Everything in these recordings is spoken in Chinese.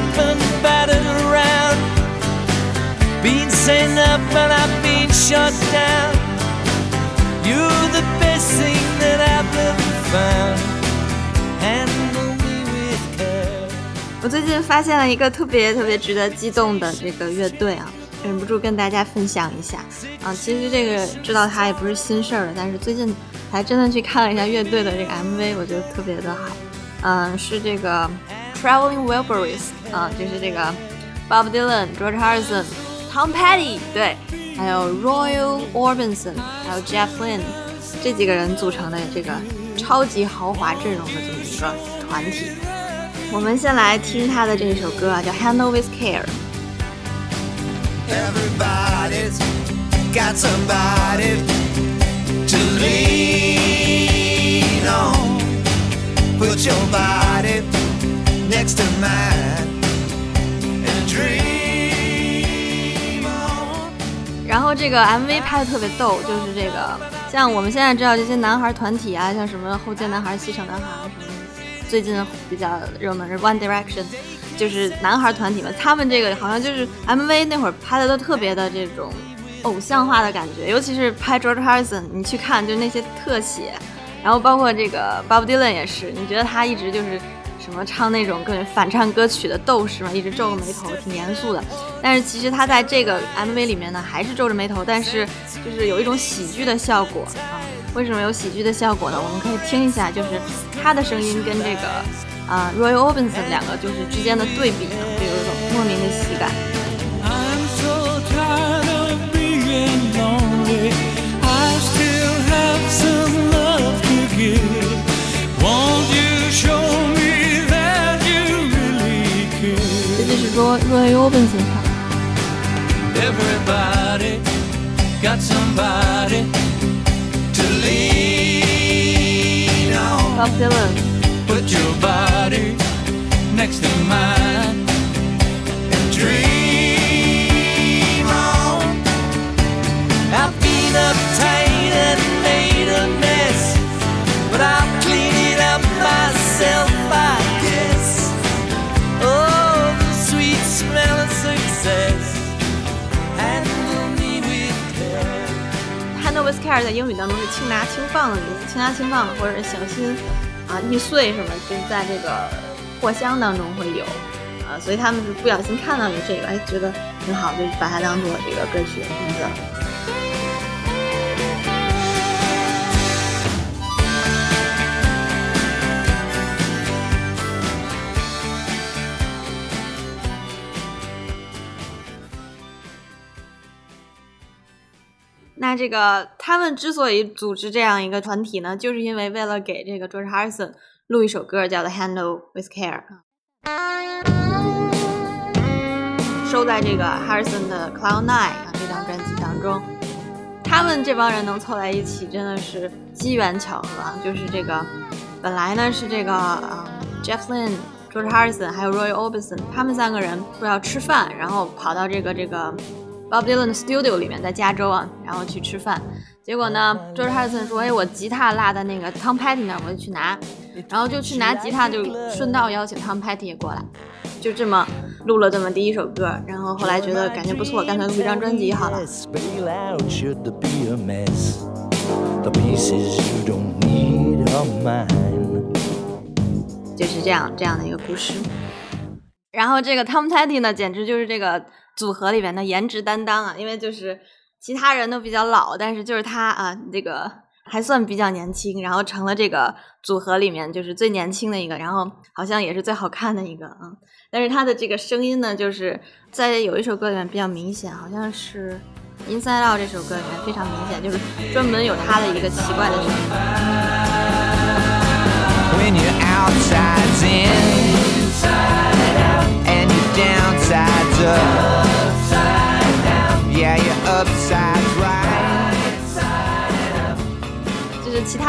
up and battered around. Been sent up and I've been shot down. You're the best thing that I've ever found. Handle me with care. 我最近发现了一个特别特别值得激动的这个乐队啊，忍不住跟大家分享一下啊。其实这个知道它也不是新事儿了，但是最近还真的去看了一下乐队的这个 MV，我觉得特别的好。嗯，是这个 Traveling Wilburys 啊，就是这个 Bob Dylan、George Harrison、Tom Petty 对，还有 Roy Orbison，还有 Jeff Lynne 这几个人组成的这个超级豪华阵容的这么一个团体。我们先来听他的这首歌啊，叫《Handle with Care》。 Everybody's got somebody to lean on. Put your body Next to mine and dream on. 然后这个 MV 拍的特别逗，就是这个像我们现在知道这些男孩团体啊，像什么后街男孩、西城男孩什么，最近比较热门是 One Direction，就是男孩团体嘛，他们这个好像就是 MV 那会儿拍的都特别的这种偶像化的感觉，尤其是拍 George Harrison，你去看就那些特写，然后包括这个 Bob Dylan 也是，你觉得他一直就是什么唱那种各种反唱歌曲的斗士嘛，一直皱个眉头，挺严肃的。但是其实他在这个 MV 里面呢，还是皱着眉头，但是就是有一种喜剧的效果啊。为什么有喜剧的效果呢？我们可以听一下，就是他的声音跟这个啊 Roy Orbison 两个就是之间的对比呢，就有一种莫名的喜感。I'm so tired of being lonely. I still have some love to give. Orbison 唱的。Everybody got somebody to lean on. Bob Dylan。Put your body next to mine and dream on. I've been uptight care 在英语当中是轻拿轻放的意思，轻拿轻放或者是小心啊易碎什么，就是在这个货箱当中会有啊，所以他们是不小心看到了这个，哎，觉得挺好，就把它当做这个歌曲的名字。那这个他们之所以组织这样一个团体呢，就是因为为了给这个 George Harrison 录一首歌，叫做《Handle with Care》，收在这个 Harrison 的《Cloud Nine》啊这张专辑当中。他们这帮人能凑在一起，真的是机缘巧合啊！就是这个，本来呢是这个啊、Jeff Lynne、George Harrison 还有 Roy Orbison，他们三个人说要吃饭，然后跑到这个这个 Bob Dylan 的 studio 里面，在加州啊，然后去吃饭，结果呢，George Harrison 说：“哎，我吉他落在那个 Tom Petty 那儿，我就去拿。”然后就去拿吉他，就顺道邀请 Tom Petty 也过来，就这么录了这么第一首歌。然后后来觉得感觉不错，干脆录一张专辑好了。就是这样这样的一个故事。然后这个 Tom Petty 呢，简直就是这个。组合里边的颜值担当啊，因为就是其他人都比较老，但是就是他啊，这个还算比较年轻，然后成了这个组合里面就是最年轻的一个，然后好像也是最好看的一个啊。但是他的这个声音呢，就是在有一首歌里面比较明显，好像是《Inside Out》这首歌里面非常明显，就是专门有他的一个奇怪的声音。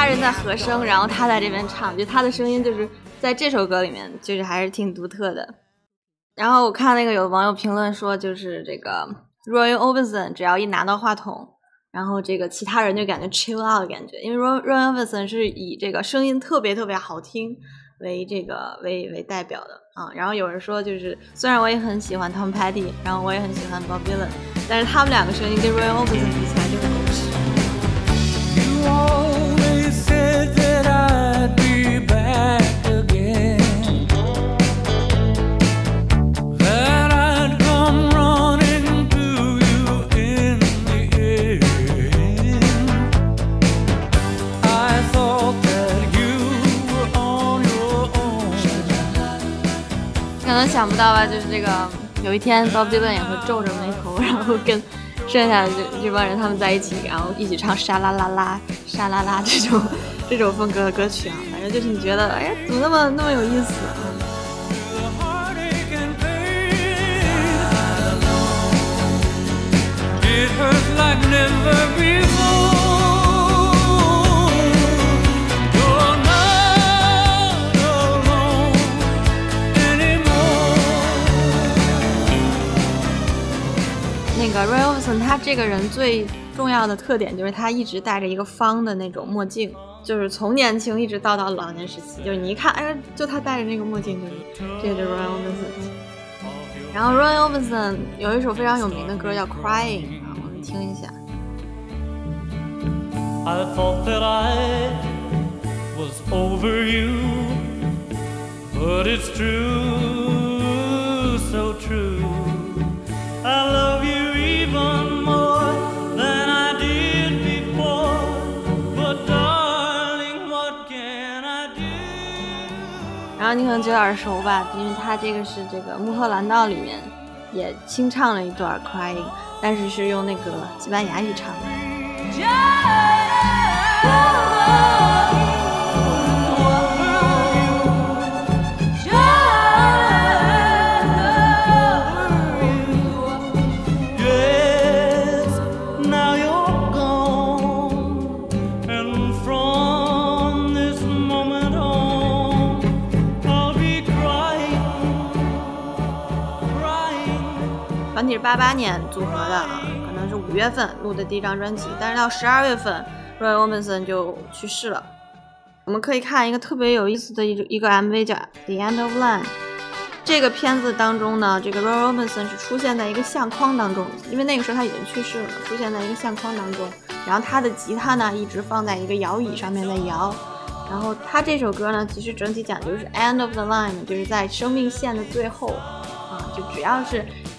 他人在和声，然后他在这边唱，就他的声音就是在这首歌里面就是还是挺独特的。然后我看那个有网友评论说，就是这个 Roy Orbison 只要一拿到话筒，然后这个其他人就感觉 chill out 的感觉，因为 Roy Roy Orbison 是以这个声音特别特别好听为这个为为代表的啊。然后有人说，就是虽然我也很喜欢 Tom Petty，然后我也很喜欢 Bob Dylan，但是他们两个声音跟 Roy Orbison 比起来就很想不到吧，就是这个有一天 Bob Dylan 也会皱着眉头，然后跟剩下的这这帮人他们在一起，然后一起唱沙啦啦啦沙啦啦这种这种风格的歌曲啊，反正就是你觉得哎呀怎么那么那么有意思啊？The heartache and pain. It hurts like never before. You're not alone anymore. 那个 Roy Orbison 他这个人最重要的特点就是他一直戴着一个方的那种墨镜，就是从年轻一直到到老年时期，就是你一看，哎，就他戴着那个墨镜，就是这个就是 Roy Orbison。然后 Roy Orbison 有一首非常有名的歌叫《Crying》啊，我们听一下。I thought that I was over you, but it's true, so true. I love you 你可能觉得耳熟吧，因为他这个是这个《穆赫兰道》里面也清唱了一段《Crying》，但是是用那个西班牙语唱的。是八八年组合的啊，可能是五月份录的第一张专辑，但是到十二月份，Roy Orbison 就去世了。我们可以看一个特别有意思的一一个 MV 叫《The End of Line》。这个片子当中呢，这个 Roy Orbison 是出现在一个相框当中，因为那个时候他已经去世了嘛，出现在一个相框当中。然后他的吉他呢一直放在一个摇椅上面在摇。然后他这首歌呢，其实整体讲就是 end of the line，就是在生命线的最后啊，就只要是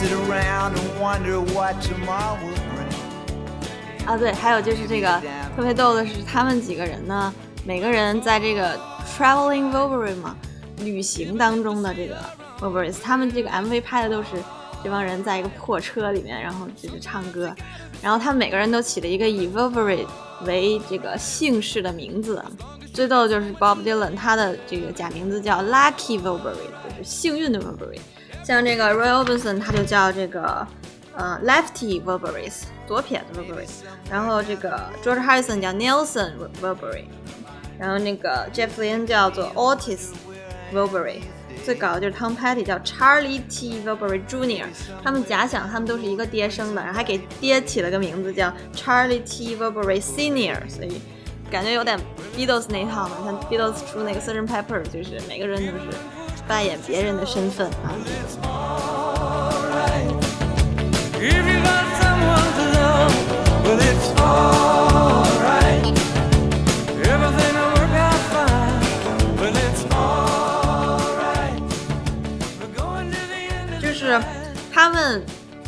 Sit around and wonder what tomorrow will bring. 啊，对，还有就是这个特别逗的是，他们几个人呢，每个人在这个 traveling Wolverine 嘛，旅行当中的这个 Wolverine，他们这个 MV 拍的都是这帮人在一个破车里面，然后就是唱歌，然后他们每个人都起了一个以 Wolverine 为这个姓氏的名字。最逗的就是 Bob Dylan，他的这个假名字叫 Lucky Wolverine，就是幸运的 Wolverine。像这个 Roy Orbison，他就叫这个呃 Lefty Wolverine，左撇子 Wolverine。然后这个 George Harrison 叫 Nelson Wolverine，然后那个 Jeff Lynne 叫做 Otis Wolverine。最搞的就是 Tom Petty 叫 Charlie T. Wolverine Jr.，他们假想他们都是一个爹生的，然后还给爹起了个名字叫 Charlie T. Wolverine Senior，所以感觉有点 Beatles 那套嘛。像 Beatles 出那个 Sgt. Pepper，就是每个人都是扮演别人的身份。啊，就是他们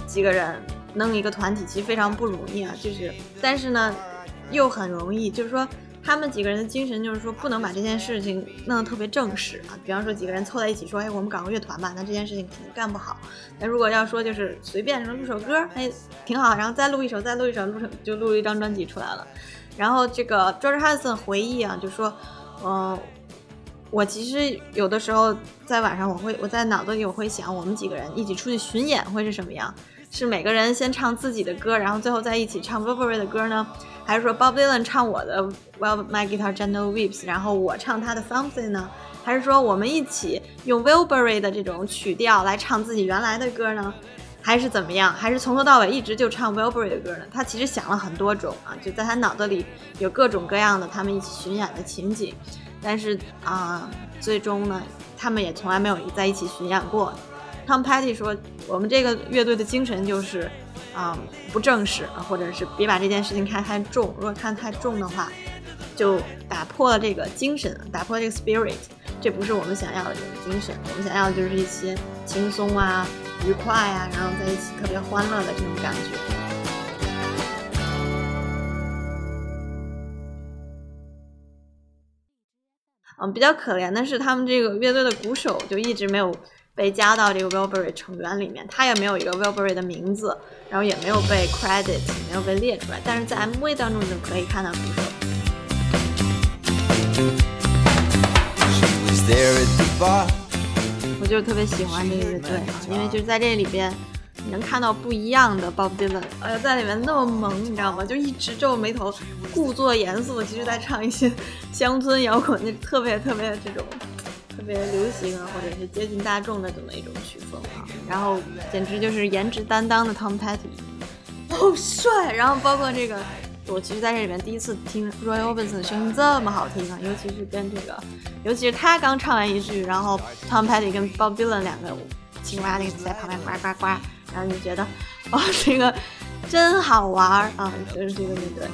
几个人弄一个团体，其实非常不容易啊，就是，但是呢，又很容易，就是说。他们几个人的精神就是说，不能把这件事情弄得特别正式啊。比方说，几个人凑在一起说：“哎，我们搞个乐团吧。”那这件事情肯定干不好。那如果要说就是随便说录首歌，哎，挺好，然后再录一首，再录一首，录成就录一张专辑出来了。然后这个 George Harrison 回忆啊，就说，嗯、我其实有的时候在晚上，我会我在脑子里我会想，我们几个人一起出去巡演会是什么样？是每个人先唱自己的歌，然后最后再一起唱 Burberry 的歌呢？还是说 Bob Dylan 唱我的 Well My Guitar Gently Weeps，然后我唱他的 Something 呢？还是说我们一起用 Wilbury 的这种曲调来唱自己原来的歌呢？还是怎么样？还是从头到尾一直就唱 Wilbury 的歌呢？他其实想了很多种啊，就在他脑子里有各种各样的他们一起巡演的情景。但是啊，最终呢，他们也从来没有在一起巡演过。Tom Petty 说：“我们这个乐队的精神就是啊，不正式，或者是别把这件事情看太重。如果看太重的话，就打破了这个精神，打破这个 spirit。这不是我们想要的这种精神。我们想要的就是一些轻松啊、愉快呀，然后在一起特别欢乐的这种感觉。”嗯，比较可怜的是，他们这个乐队的鼓手就一直没有被加到这个 Wilbury 成员里面，他也没有一个 Wilbury 的名字，然后也没有被 credit，没有被列出来。但是在 MV 当中你就可以看到鼓手。我就是特别喜欢这个乐队啊，因为就是在这里边。你能看到不一样的 Bob Dylan，哎呀，在里面那么萌，你知道吗？就一直皱眉头，故作严肃，其实在唱一些乡村摇滚，就特别特别这种特别流行啊，或者是接近大众的这么一种曲风啊。然后简直就是颜值担当的 Tom Petty，好帅！然后包括这个，我其实在这里面第一次听 Roy Orbison 的声音这么好听啊，尤其是跟这个，尤其是他刚唱完一句，然后 Tom Petty 跟 Bob Dylan 两个青蛙那个在旁边呱呱呱。然后你觉得，哦，这个真好玩啊！就是这个乐队，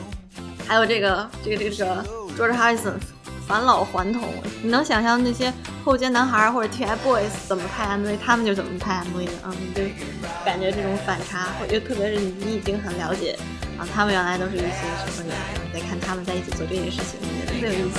还有这个这个这个这个 George Harrison 返老还童，你能想象那些后街男孩或者 TFBOYS 怎么拍 MV，他们就怎么拍 MV 的啊？你就感觉这种反差，我觉得特别是你已经很了解啊，他们原来都是一些什么人，然后再看他们在一起做这件事情，觉得特别有意思。